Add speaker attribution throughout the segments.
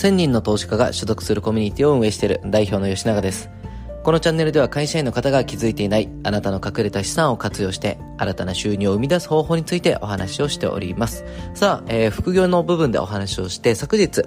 Speaker 1: 1000人の投資家が所属するコミュニティを運営している代表の吉永です。このチャンネルでは会社員の方が気づいていないあなたの隠れた資産を活用して新たな収入を生み出す方法についてお話をしております。さあ、えー、副業の部分でお話をして昨日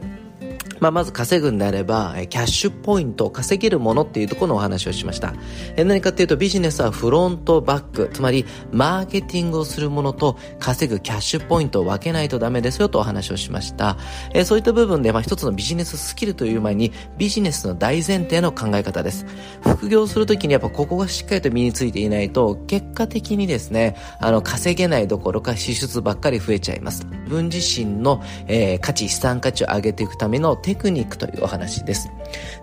Speaker 1: まあ、まず稼ぐんであれば、キャッシュポイントを稼げるものっていうところのお話をしました。何かっていうとビジネスはフロントバック、つまりマーケティングをするものと稼ぐキャッシュポイントを分けないとダメですよとお話をしました。えそういった部分で、まあ、一つのビジネススキルという前にビジネスの大前提の考え方です。副業するときにやっぱここがしっかりと身についていないと結果的にですね、あの稼げないどころか支出ばっかり増えちゃいます。自分自身の、えー、価値、資産価値を上げていくためのテクニックというお話です。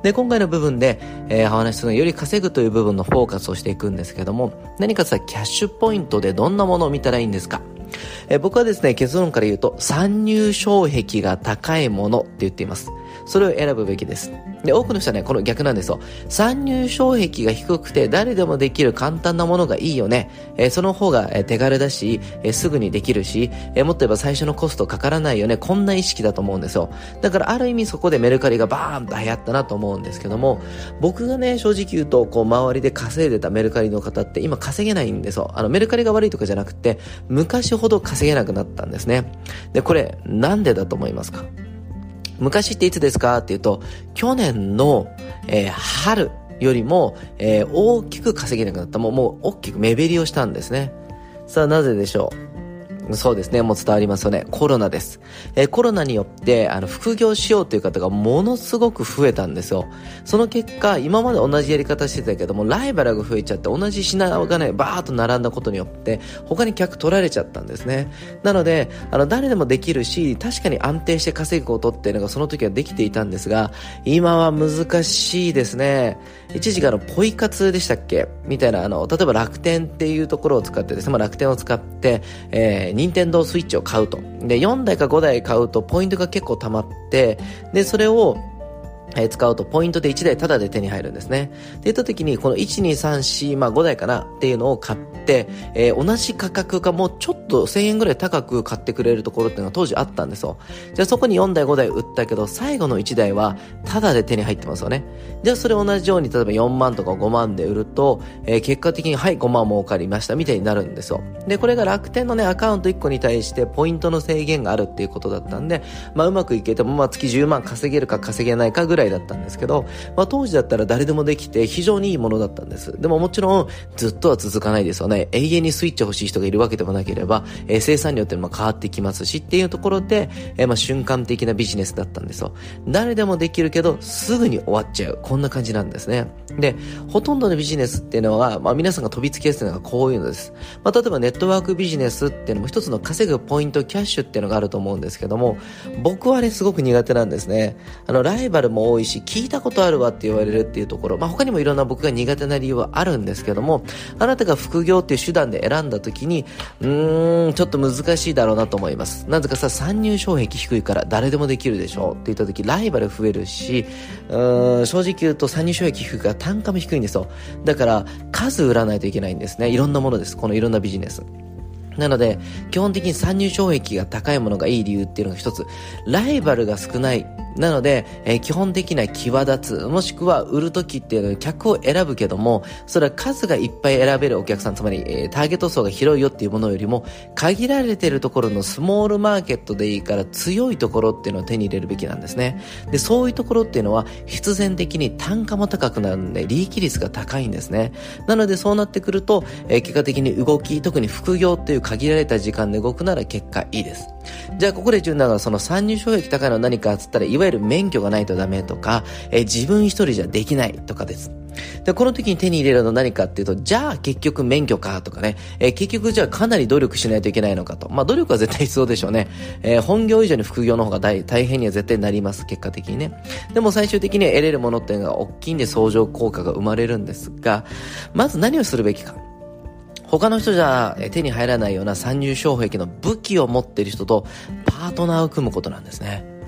Speaker 1: で、今回の部分で、えー、お話しするのはより稼ぐという部分のフォーカスをしていくんですけども、何かさ、キャッシュポイントでどんなものを見たらいいんですか？え僕はですね、結論から言うと、参入障壁が高いものって言っています。それを選ぶべきです。で、多くの人はね、この逆なんですよ。参入障壁が低くて誰でもできる簡単なものがいいよね。えー、その方が、えー、手軽だし、えー、すぐにできるし、えもっと言えば最初のコストかからないよね。こんな意識だと思うんですよ。だからある意味そこでメルカリがバーンと流行ったなと思うんですけども、僕がね、正直言うと、こう周りで稼いでたメルカリの方って今稼げないんですよ。あのメルカリが悪いとかじゃなくて、昔ほど稼げなくなったんですね。で、これ、なんでだと思いますか？昔っていつですか？っていうと、去年の、えー、春よりも、えー、大きく稼げなくなった。もう、もう大きく目減りをしたんですね。さあ、なぜでしょう？そうですね。もう伝わりますよね。コロナです。えー、コロナによって、あの、副業しようという方がものすごく増えたんですよ。その結果、今まで同じやり方してたけども、ライバルが増えちゃって、同じ品がね、バーッと並んだことによって、他に客取られちゃったんですね。なので、あの、誰でもできるし、確かに安定して稼ぐことっていうのがその時はできていたんですが、今は難しいですね。一時があの、ポイ活でしたっけ？みたいな、あの、例えば楽天っていうところを使ってですね、まあ、楽天を使って、えー、任天堂スイッチを買うと。で、4台か5台買うとポイントが結構溜まって、で、それをえ使うとポイントで1台タダで手に入るんですね。って言った時に、この1、2、3、4、まあ5台かなっていうのを買って、えー、同じ価格かもうちょっと1000円ぐらい高く買ってくれるところっていうのが当時あったんですよ。じゃあそこに4台5台売ったけど、最後の1台はタダで手に入ってますよね。じゃあそれ同じように例えば4万とか5万で売ると、えー、結果的にはい5万儲かりましたみたいになるんですよ。で、これが楽天のね、アカウント1個に対してポイントの制限があるっていうことだったんで、まあうまくいけても、まあ月10万稼げるか稼げないかぐらいらいだったんですけど、まあ当時だったら誰でもできて非常にいいものだったんです。でももちろんずっとは続かないですよね。永遠にスイッチ欲しい人がいるわけでもなければ、えー、生産量っていうのも変わってきますしっていうところで、えー、まあ瞬間的なビジネスだったんですよ。誰でもできるけど、すぐに終わっちゃう。こんな感じなんですね。で、ほとんどのビジネスっていうのは、まあ皆さんが飛びつきやすいのがこういうのです。まあ例えばネットワークビジネスっていうのも一つの稼ぐポイント、キャッシュっていうのがあると思うんですけども、僕はね、すごく苦手なんですね。あの、ライバルも多いし、聞いたことあるわって言われるっていうところ、まあ他にもいろんな僕が苦手な理由はあるんですけども、あなたが副業っていう手段で選んだ時に、うーん、ちょっと難しいだろうなと思います。なぜかさ、参入障壁低いから誰でもできるでしょうって言った時、ライバル増えるし、うーん、正直言うと参入障壁低いから単価も低いんですよ。だから、数売らないといけないんですね。いろんなものです。このいろんなビジネス。なので、基本的に参入障壁が高いものがいい理由っていうのが一つ、ライバルが少ないなので、えー、基本的な際立つ、もしくは売るときっていうのは客を選ぶけども、それは数がいっぱい選べるお客さん、つまり、えー、ターゲット層が広いよっていうものよりも、限られてるところのスモールマーケットでいいから強いところっていうのを手に入れるべきなんですね。で、そういうところっていうのは必然的に単価も高くなるんで、利益率が高いんですね。なのでそうなってくると、えー、結果的に動き、特に副業っていう限られた時間で動くなら結果いいです。じゃあここで重要なのはその参入障壁高いのは何かっつったら、いわゆる免許がないとダメとか、えー、自分一人じゃできないとかです。で、この時に手に入れるのは何かっていうと、じゃあ結局免許かとかね、えー、結局じゃあかなり努力しないといけないのかと。まあ努力は絶対必要でしょうね。えー、本業以上に副業の方が大大変には絶対なります、結果的にね。でも最終的には得れるものっていうのが大きいんで相乗効果が生まれるんですが、まず何をするべきか。他の人じゃ手に入らないような参入障壁の武器を持っている人とパートナーを組むことなんですね。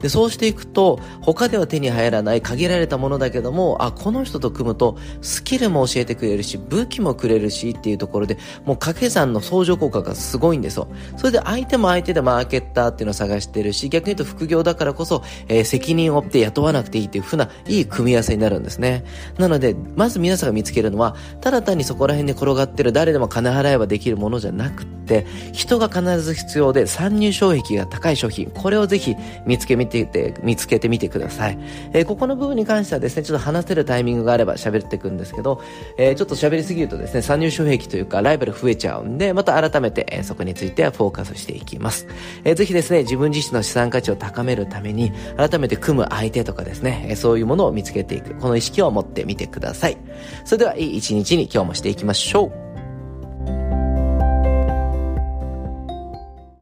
Speaker 1: で、そうしていくと、他では手に入らない限られたものだけども、あ、この人と組むと、スキルも教えてくれるし、武器もくれるしっていうところで、もう掛け算の相乗効果がすごいんですよ。それで相手も相手でマーケッターっていうのを探してるし、逆に言うと副業だからこそ、えー、責任を負って雇わなくていいっていう風ないい組み合わせになるんですね。なので、まず皆さんが見つけるのは、ただ単にそこら辺で転がってる誰でも金払えばできるものじゃなくてて、人が必ず必要で参入障壁が高い商品、これをぜひ見つけみてて、見つけてみてください。えー、ここの部分に関してはですね、ちょっと話せるタイミングがあれば喋っていくんですけど、えー、ちょっと喋りすぎるとですね、参入障壁というかライバル増えちゃうんで、また改めて、えー、そこについてはフォーカスしていきます。えー、ぜひですね、自分自身の資産価値を高めるために、改めて組む相手とかですね、えー、そういうものを見つけていく、この意識を持ってみてください。それでは、いい一日に今日もしていきましょう。